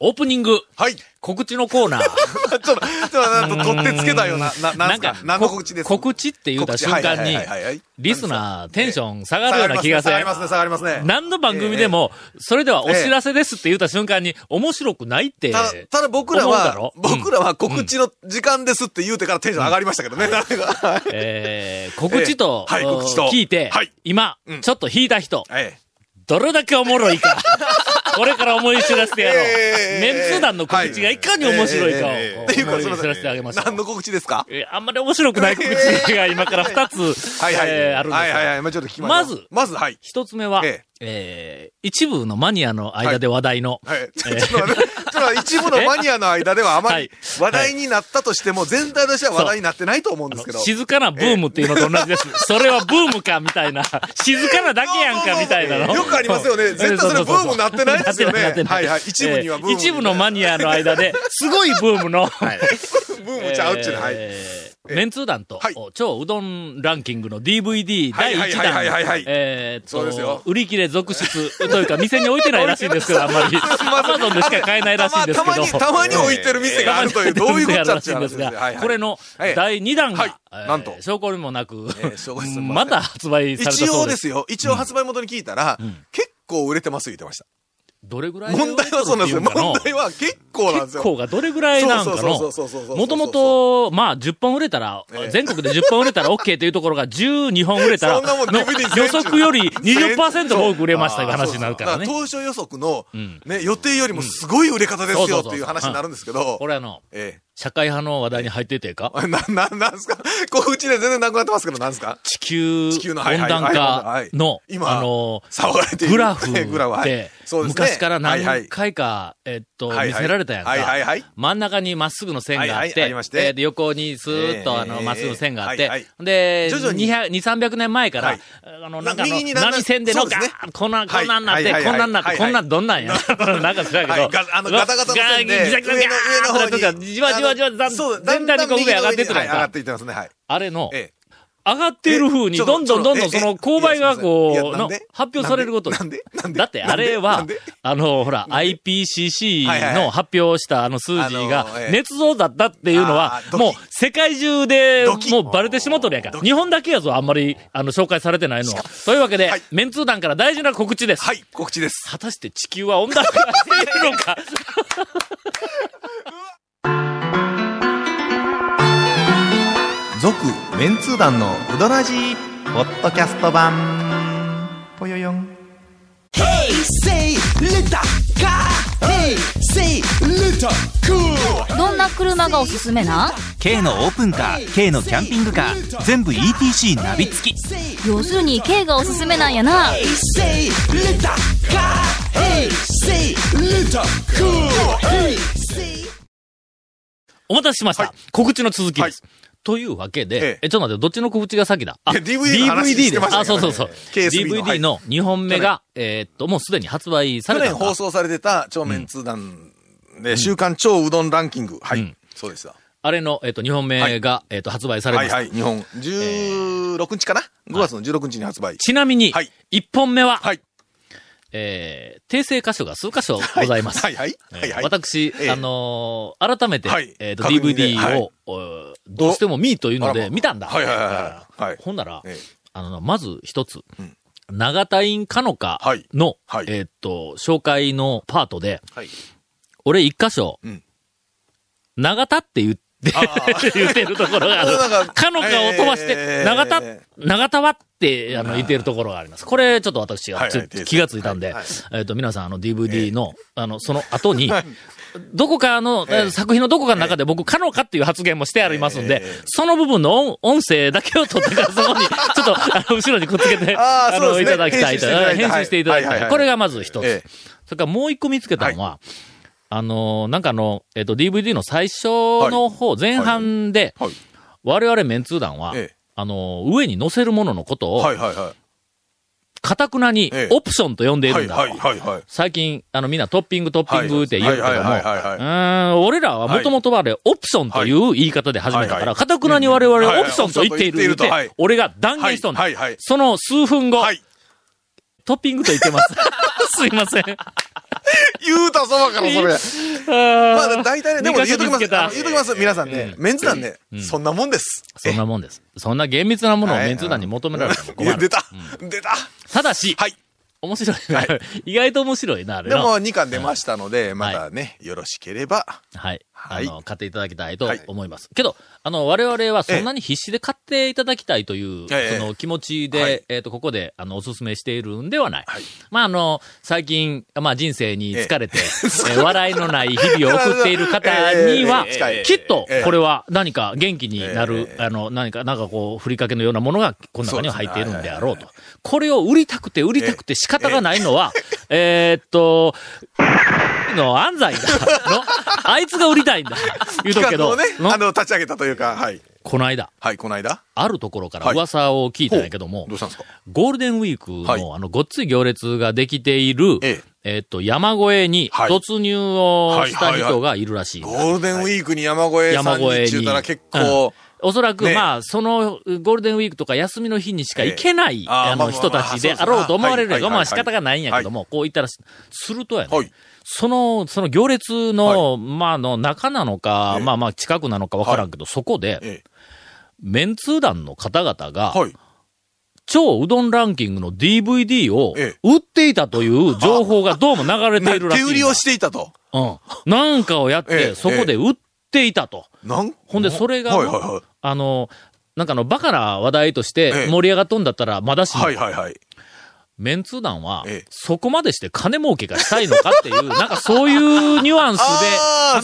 オープニング。はい。告知のコーナー。ちょっと、ちょっと、取ってつけたような、な、なんすか？何の告知です？告知って言うた瞬間にリスナーテンション下がるような気がする。下がり。ますね、下がりますね。何の番組でも、それではお知らせですって言った瞬間に、面白くないって。ただ、僕らは僕らは告知の時間ですって言うてからテンション上がりましたけどね。えー、告知と、聞いて、はい。今、うん。ちょっと引いた人、ええ。どれだけおもろいか。これから思い知らせてやろう。えーメンツ団の告知がいかに面白いかをえーっていうか、ません。せてあげましょう。何の告知ですか？えーあんまり面白くない告知が今から二つ、はいはい。えーあるんですがはいはいはい。まあちょっと聞きましょうまずまず、はい。一つ目は、ええー一部のマニアの間で話題の、はい。ちょっと待って、ちょっと待って一部のマニアの間ではあまり話題になったとしても、全体としては話題になってないと思うんですけど。静かなブームっていうのと同じです。それはブームかみたいな。静かなだけやんかみたいなの。よくありますよね。絶対それブームなってないですよね。はいはい。一部にはブームえ一部のマニアの間で、すごいブームの、ブームちゃうっちゅうの、はい。えーメンツー団と、はい。超うどんランキングの DVD 第1はいはいはいはいはい。弾、えーっと、売り切れ続出 というか、店に置いてないらしいんですけど、あんまり。アマゾンでしか買えないらしいんですけど。たまに、置いてる店があるという、どういうことだっちゅう話ですが、これのはい第2弾が、なんと。証拠にもなく、えー証拠にもなくまた発売されたそうです。一応ですよ、一応発売元に聞いたら、結構売れてます言ってました。どれぐらい問題はそうなんですよ。問問題は結構なんですよ。結構がどれぐらいなんかの、もともと、まあ、10本売れたら、ええ。全国で10本売れたら OK というところが12本売れたら、予測より20%多く売れましたという話になるからね。そうそう当初予測のん、ね、予定よりもすごい売れ方ですよっていう話になるんですけど。こ、れあの、え社会派の話題に入っててか。え。な、な、なんすか？告知で全然なくなってますけど、なんすか？地球地球の温暖化のは、い今あの、騒がれている。グラフグラフ、はい。で、そうですね。昔から何回か、えっと、見せられたやんか。はいはいはい。真ん中にまっすぐの線があって、えーで横にスーッとあの、えーまっすぐの線があって、で、徐々に。200 2、300年前からはい、あの、なんかあの、波線でのガーッこんな、こんなんなって、こんなんなって、はいこんなんどんなんや。なんか知らんけど。はいが、あのガタガタの線でガギザギザギザーッとじわじわじわだんそう全体にこう上上がってってい上がって。いってますね、はい。あれの、ええ。上がっている風に、どんどんどんどんその勾配がこう、の発表されることなんで？だってあれはあの、ほら、IPCC の発表したあの数字あが捏造だったっていうのはもう世界中でもうバレてしもっとるやんか。日本だけやぞ、あんまり、あの、紹介されてないのは。というわけではい、メンツー団から大事な告知です。はい、告知です。果たして地球は温暖化しているのか 続メンツー団のウドラジーポッドキャスト版ぽよよん.どんな車がおすすめな？K のオープンカー K のキャンピングカー全部 ETC ナビ付き要するに K がおすすめなんやな.お待たせしました。はい告知の続きです。というわけで、えええ、ちょっと待って、どっちの告知が先だ？あ、DVD の話してましたあ、そうそうそう。DVD の2本目が、えーっと、もうすでに発売さ去れたのか年放送されてた超メンツー団で、週刊超うどんランキング。はい。うんそうですわ。あれの、えーっと、2本目が、えーっと、発売されました。はいはい。日本、16日かな ?5 月の16日に発売。ちなみに、はい1本目は、はい。えー、訂正箇所が数箇所ございます。はいはい。えーはいはい。私、ええあのー改めて、はいえっ、と、DVD を、どうしても見いというので、見たんだ。はいはいはいほんなら、ええあの、まず一つ、ん長田院かのかはいの、はいえっ、と、紹介のパートで、はい。俺一箇所、うん長田って言って、言ってるところがある。か。かのかを飛ばして、えー。長田、長田はって、あの、言ってるところがあります。これ、ちょっと私が気がついたんで、えっ、と、皆さん、あの、DVD の、あの、その後に、どこかの、えー。作品のどこかの中で僕、かのかっていう発言もしてありますんで、えー。その部分の音音声だけを取ってからそこに、ちょっと、あの、後ろにくっつけて、の、あーそうですね。いただきたいと。編集していただきたい。これがまず一つ。ええ。それからもう一個見つけたのは、あのーなんかあの、えっ、と、DVD の最初の方、前半で、はい。我々メンツー団は、ええあのー上に載せるもののことを、はいはいはい。かたくなにええオプションと呼んでいるんだと。はいはいはいはい。最近、あの、みんなトッピングトッピングって言うけども、はいはいはいはいはいうーん、俺らはもともとはあれ、オプションという言い方で始めたから、はいはいかたくなに我々オプションと言っている言うてはいはい、俺が断言しとんだはいはいはい。その数分後、はい。トッピングと言ってます。すいません。言うたそばからそれ。まあ、大体ね、でも言うときます。言うときます。皆さんね、メンツ団ね、そんなもんです。そんなもんです。そんな厳密なものをはいメンツ団に求められてもいや、困る。出た出たただし、はい。面白いな。意外と面白いな、あれの。でも、2巻出ましたので、またね、よろしければ。はい。はい。あの、買っていただきたいと思います。けど、あの、我々はそんなに必死で買っていただきたいという、ええ。その気持ちで、はい。えっ、と、ここで、あの、お勧めしているんではない。はい。まあ、あの、最近、まあ、人生に疲れて、えー笑いのない日々を送っている方には、ええええきっとええ、これは何か元気になる、ええあの、何か、なんかこう、ふりかけのようなものが、この中には入っているんであろうと。これを売りたくて売りたくて仕方がないのは、えーっと、の安西だ。の、あいつが売りたいんだ。言うとくけど、ね、の？あの、立ち上げたというか、はい。この間、はい、この間？あるところから噂を聞いたんやけども、どうしたんですか？ゴールデンウィークの、はいあの、ごっつい行列ができている、ええーっと、山越えにはい突入をした人がいるらしい。ゴールデンウィークに山越え山越えに。中たら結構、おそらく、ねまあ、その、ゴールデンウィークとか休みの日にしか行けない、ええあの、人たちであろうと思われるやんか。はいはいはいまあ仕方がないんやけども、こう言ったら、するとやね、はいその、その行列の、まあ、あの、中なのか、ええまあまあ、近くなのかわからんけど、そこで、えメンツー団の方々が、え、はい。超うどんランキングの DVD をええ売っていたという情報が どうも流れているらしい。手売りをしていたと。うん。なんかをやって、ええそこで売っていたと。ほんで、それが、はいはいはい、あの、なんかの、バカな話題として盛り上がっとんだったら、まだしも、はいはいはい。メンツ団は、そこまでして金儲けがしたいのかっていう、なんかそういうニュアンスで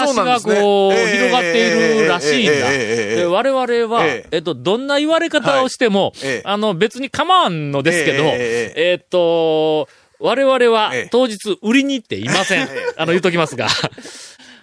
話がこう、広がっているらしいんだ。で我々は、えっと、どんな言われ方をしても、あの、別に構わんのですけど、えっと、我々は当日売りに行っていません。あの、言うときますが。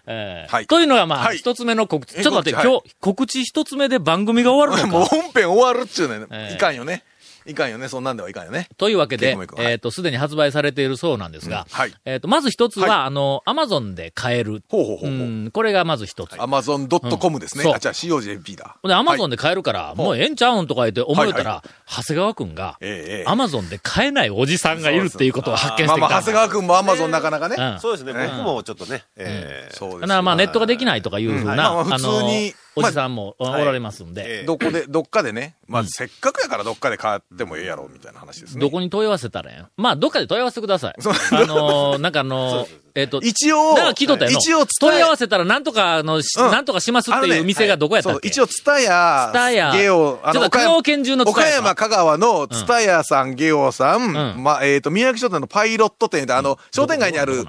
ええはいというのがまあ、はい一つ目の告知。えちょっと待って、告知今日、告知一つ目で番組が終わるのか。もう本編終わるっちゅうねえ。えいかんよね。いかんよね。そんなんではいかんよね。というわけでえっ、と、すでに発売されているそうなんですが、うんはいえっ、と、まず一つは、はあの、アマゾンで買える。ほうほうほうほう。ん、これがまず一つ。アマゾン .com ですね。そうあ、じゃあ COJP だ。で、アマゾンで。で買えるから、もうええんちゃうんとか言って思えたら、は長谷川くんが、アマゾンで買えないおじさんがいるっていうことを発見してきた。まあまあ、長谷川くんもアマゾンなかなかね。うんそうですね、ね僕もちょっとね、えーそうですよ。だからまあネットができないとかいうふうな、うんまあまあ普通のに、おじさんもおはい。られますんで、ええ。どこで、どっかでね。まあ、せっかくやからどっかで買ってもええやろ、みたいな話ですね。どこに問い合わせたらええん？まあ、どっかで問い合わせてください。そうあのーなんかあのーえっ、と、一応、だから聞いとったやの。一応問い合わせたらなんとかのし、うん。なんとかしますっていう店がどこやったっけ、一応、ツタヤ、ツタヤゲオ、ちょっと香川県中のツタヤか。岡山、香川のツタヤさん、ゲオさん、うん。まあ、えっ、と、宮城書店のパイロット店で、あの、商店街にある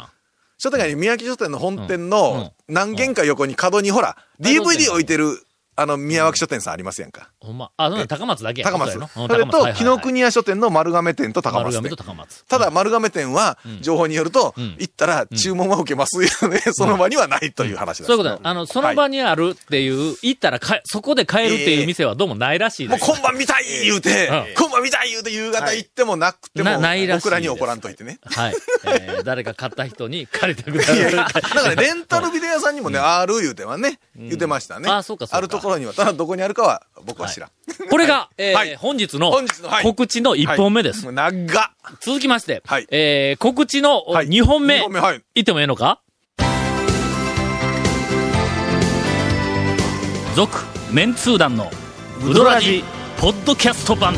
商店街に宮城書店の本店うん。の何軒か横に角にほら、DVD 置いてる、あの、宮脇書店さんありますやんか？ほんま。あ、うん高松だけや高松。それと、紀ノ国屋書店の丸亀店と高松店丸亀と。高松。ただ、丸亀店は、情報によると、ん行ったら注文は受けますよね。その場にはないという話です。そういうことだ。あの、その場にあるっていう、行ったらか、そこで買えるっていう店はどうもないらしいもうです。今晩見たい言うて、うん今晩見たい言うて夕方行ってもなくても、なないらしいです僕らに怒らんといてね。はい。えー 誰か買った人に借りてください。だからね、レンタルビデオ屋さんにもね、ある言うてはね、言ってましたね。あそうかそうかあるところには、ただどこにあるかは僕は知らん。これが、えーはい本日の告知の1本目です。はい長っ。続きまして、はいえー告知のはい2本目、はい。言ってもええのか？続、メンツー団のウドラジ、ポッドキャスト版。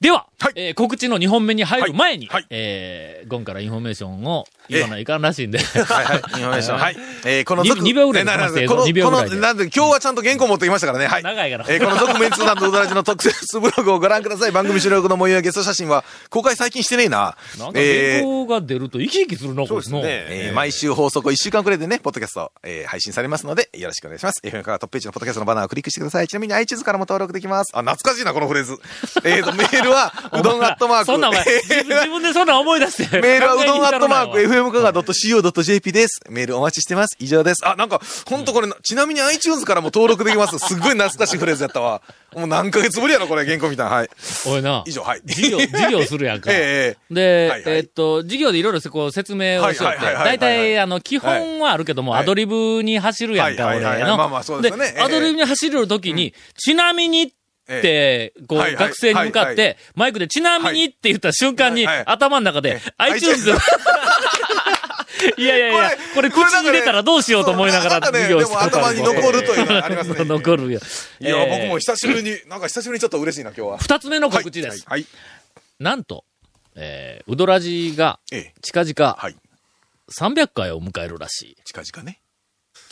では、はいえー告知の2本目に入る前に、はいはいえーゴンからインフォメーションを言わないかんらしいんで、はいはい。インフォメーション。はい。えーこのに続二秒ぐらいで話してこの、この、なんで、今日はちゃんと原稿持ってきましたからね。はい。長いからえーこの続メンツー団とうどらじの特設ブログをご覧ください。番組収録の模様やゲスト写真は公開最近してねえな。なんかえー原稿が出ると生き生きするな、こいつの。えー毎週放送後1週間くらいでね、ポッドキャスト、えー配信されますので、よろしくお願いします。FM からトップページのポッドキャストのバナーをクリックしてください。ちなみに iTunes からも登録できます。あ、懐かしいな、このフレーズ。えっと、メールは、うどんアットマーク。そんなお前、自分でそんな思い出して。メールはうどんアットマーク FM 香川 .co.jp です。メールお待ちしてます。以上です。あ、なんか、ほんとこれな、ちなみに iTunes からも登録できます。すっごい懐かしいフレーズやったわ。もう何ヶ月ぶりやろ、これ、原稿みたいな。はい。おいな。以上、はい。事業、事業するやんか。ええで、えっと、事業でいろいろこう説明をしよって、大体、あの、基本はあるけども、はいアドリブに走るやんか、はい俺うですよねええアドリブに走るときに、ちなみにって、こう、学生に向かっはいて、マイクでちなみにって言った瞬間に、頭の中で、iTunes、いやいやいや、これ口に入れたらどうしようと思いながら授業してでも頭に残るというのはありますね残るよ。いや、えー僕も久しぶりに、なんか久しぶりにちょっと嬉しいな、今日は。二つ目の告知です。はい。はいなんと、えー、うどらじが、ええ。近々、はい。300回を迎えるらしい。近々ね。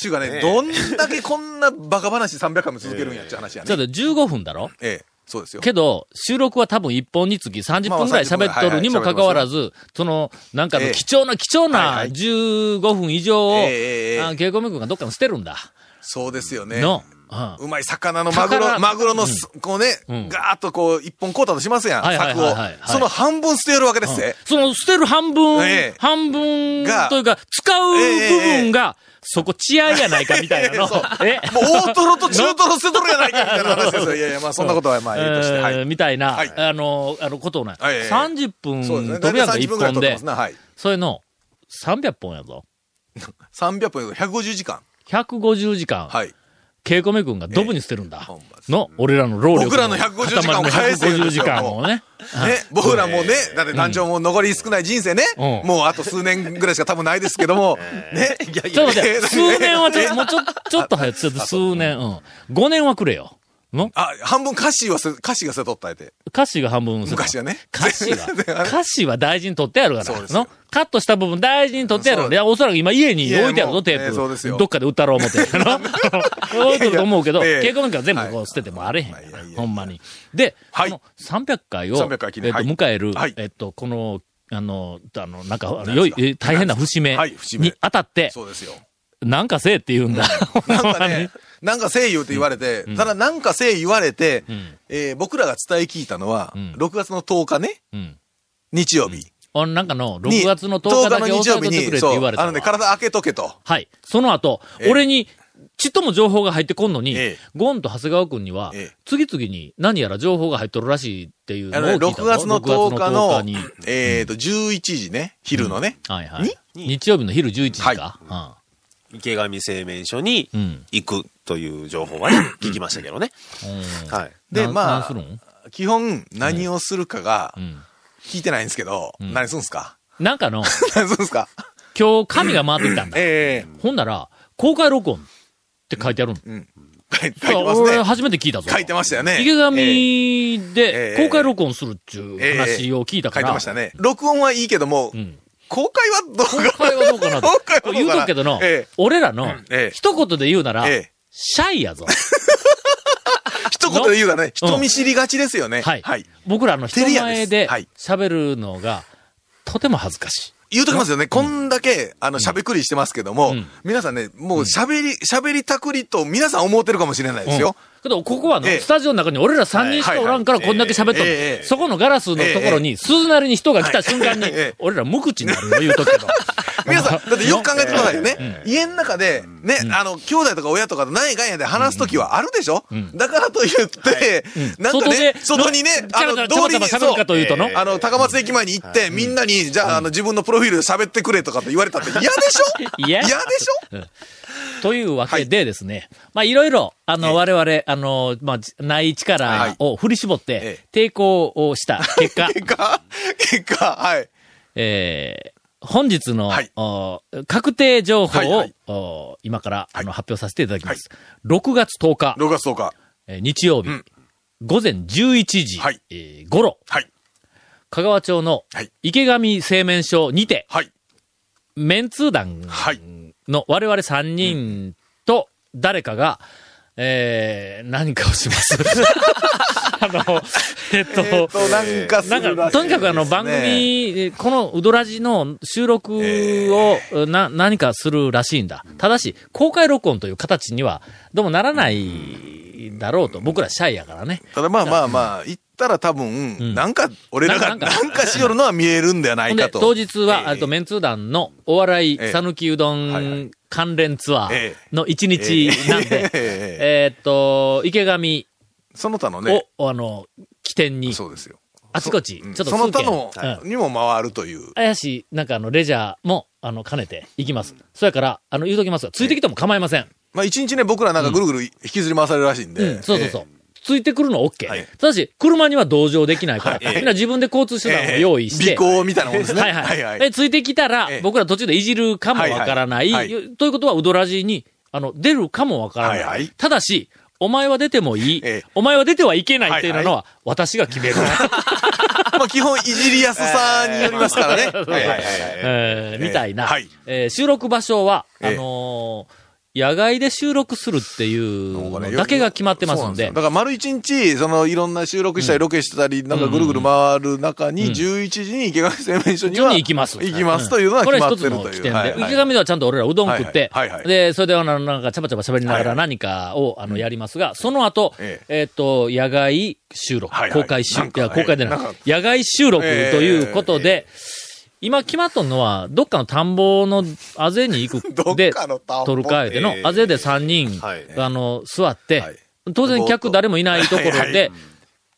ちゅうかね、どんだけこんなバカ話300回も続けるんやっちゅう話やね。ちょっと15分だろ？ええ、そうですよ。けど、収録は多分1本につき30分ぐらい喋っとるにもかかわらず、その、なんかのええ。貴重な貴重はいはない15分以上を、ええええええ。あケイコメ君がどっかに捨てるんだ。そうですよね。の、うまい魚のマグロ、宝マグロのす、こうね、うんガーッとこう、一本買うたとしますやん、柵を。その半分捨てるわけですね。その捨てる半分、ええ半分がというか、使う部分が、そこ血合いやないかみたいなの。そうえ？もう大トロと中トロ捨てとるやないかみたいな話ですよ。いやいや、まあそんなことはまあ、ええとして。はえーい。みたいな、はいあの、あの、ことをない。はいええ30分そうですね。飛ぶやんか、大体1 30分ぐらい本で。それの、300本やぞ。300分やと150時間。150時間、はい。ケイコメ君がドブに捨てるんだ。の、俺らの労力の。僕らの150時間を返せよ150時間をね。ね、僕らもね、だって団長も残り少ない人生ね、うんもうあと数年ぐらいしか多分ないですけども、ね。いやいちょっと待って、数年はちょっと、え もうちょ、ちょっと早く、ちょっと数年、うん。5年はくれよ。の？あ、半分歌詞はせ、歌詞がせとったやて。歌詞が半分昔はね。歌詞は。歌詞は大事に取ってやるから。の？カットした部分大事に取ってやるいや、おそらく今家に置いてあるぞ、テープ。ええそうですよ。どっかで売ったろう思って。の？置いてると思うけど、いや。いやケイコメ君は全部はい。こう捨ててもあれへんほんまに。で、はい。この300回を、300回記えっと、迎えるはい、えっと、この、あの、あの、なんか、あの良い、え大変な節目。に当たって、そうですよ。なんかせえって言うんだ。なんかね、なんか声優って言われて、ただなんか声優言われて、んえー僕らが伝え聞いたのは、ん6月の10日ね、うん。日曜日。あなんかの、に6月の10日だけの日曜日に、えてくれって言われたわ。あのね、体開けとけと。はい。その後、ええ俺に、ちっとも情報が入ってこんのに、ええゴンと長谷川くんには、ええ次々に何やら情報が入っとるらしいっていうあのを聞いたぞ6月の10日の、6月の10日に。えっと、11時ね、昼のね。はいはい。日曜日の昼11時か。池上製麺所に。行くという情報はね、聞きましたけどね。はい。で、なまあ、基本何をするかがうん。聞いてないんですけど、ん何するんすか？なんかの、何するんすか？今日紙が回ってきたんだ。えほんなら、公開録音って書いてあるん。えうん。書いてますね。俺初めて聞いたぞ。書いてましたよね。池ええ上でええ公開録音するっていう話を聞いたから。書いてましたね。録音はいいけども、うん。公開はどうか公開はどうかなと。公開はどうかな。言うとくけどの、ええ。俺らのええ、一言で言うなら、ええ。シャイやぞ。一言で言うたらね、人見知りがちですよね。はい。はい。僕らの人前で喋るのが、とても恥ずかしい。言うときますよね。こんだけ、あの、喋くりしてますけども、うん。皆さんね、もう喋り、喋りたくりと皆さん思ってるかもしれないですよ。けど、ここはの、ええ。スタジオの中に俺ら3人しかおらんからこんだけ喋っとそこのガラスのところに、鈴なりに人が来た瞬間に、俺ら無口になるよ、言うとくけど。皆さん、だってよく考えてくださいよね。家の中で、ね、あの、兄弟とか親とかと何やかんやで話すときはあるでしょ？だからと言って、なんかね、外にね、キャラキャラちゃばちゃば喋るかというあの、高松駅前に行って、みんなに、じゃあ、あの、自分のプロフィールで喋ってくれとかって言われたって嫌でしょ？嫌。嫌でしょ？というわけでですね、まあいろいろ、あの、我々、あの、まあ、じない。力を振り絞ってえ、抵抗をした結果、結果、結果、はい。えー本日の、はい。お確定情報を、はいはい。お今から、あのはい発表させていただきます。6月10日、6月10日。えー日曜日、うん。午前11時、はい。えー頃、はい。香川町のはい。池上製麺所にて、はい。メンツー団はい。の我々3人と誰かが、えー、何かをします。あの、えっと、えっと、なんかすなんか、るらしいとにかくあの、番組、えこのうどらじの収録を、な、何かするらしいんだ。ただし、公開録音という形には、どうもならないだろうと。僕らシャイやからね。ただまあまあまあ、一たら多分、ん。なんか、俺らが、ななんんかかしよるのは見えるんではなほんで、いかと。当日は、ええ。あと、メンツー団のお笑い、ええ。讃岐うどはいはん関連ツアーえの一日なんで、ええ。えーっと、池上その他のね、を、あの、起点に、そうですよ。あちこち、ちょうん。っとその他のうん。にも回るという。怪しい、なんかあの、レジャーも、あの、兼ねて行きます。そやから、あの、言うときますが、ついてきても構いません。まあ一日ね、僕らなんかぐるぐる引きずり回されるらしいんで。うん、そうそうそう。ついてくるの OK。はい。ただし、車には同乗できないから、みんな自分で交通手段を用意して、尾行みたいなもんですね。はいはい。で、ついてきたらええ、僕ら途中でいじるかもわからない。はい。はいということは、ウドラジに、あの、出るかもわからない。はいはい。ただし、お前は出てもいい、ええ。お前は出てはいけないっていうのは、は私が決める。まあ基本いじりやすさによりますからね。はいはいはいみたいな、収録場所は、ええ。あのー野外で収録するっていうだけが決まってますんで。んよ、だから丸一日、そのいろんな収録したりロケしたり、なんかぐるぐる回る中に、11時に池上製麺所にはに行きます。行きますというのはこれ決まってるという。一つの起点で、はいはい。池上ではちゃんと俺らうどん食って、はいはい。はいはい。で、それであのなんかちゃばちゃば喋りながら何かを、あの、やりますが、その後、ええ。っ、と、野外収録、はいはい。公開収録、公開でない。野外収録ということで、今決まっとんのは、どっかの田んぼのあぜに行どく。で、っかの田んぼ。撮る会でのえ、えあぜで3人、はい。あの、座って、はい。当然客誰もいないところで、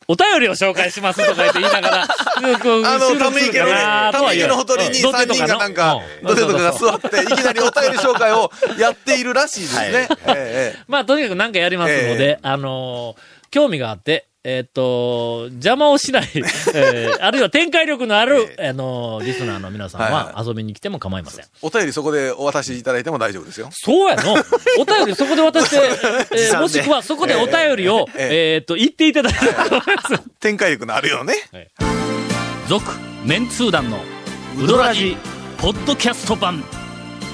お便りを紹介しますとか言って言いながら、あの、ため池のね、ため池のほとりにうん3人がなんか、土手とかかのが座って、いきなりお便り紹介をやっているらしいですね。まあ、とにかく何かやりますので、あのー興味があって、えーっと、邪魔をしない、えーあるいは展開力のある、あのーリスナーの皆さんはいはは遊びに来ても構いません。お便りそこでお渡しいただいても大丈夫ですよ。そうやの。お便りそこで渡して、えーもしくはそこでお便りを、ええーっと、言っていただいて構い。展開力のあるよね。続、メンツー団のウドラジ、ポッドキャスト版。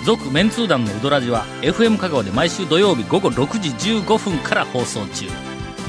続、メンツー団のウドラジは、FM 香川で毎週土曜日午後6時15分から放送中。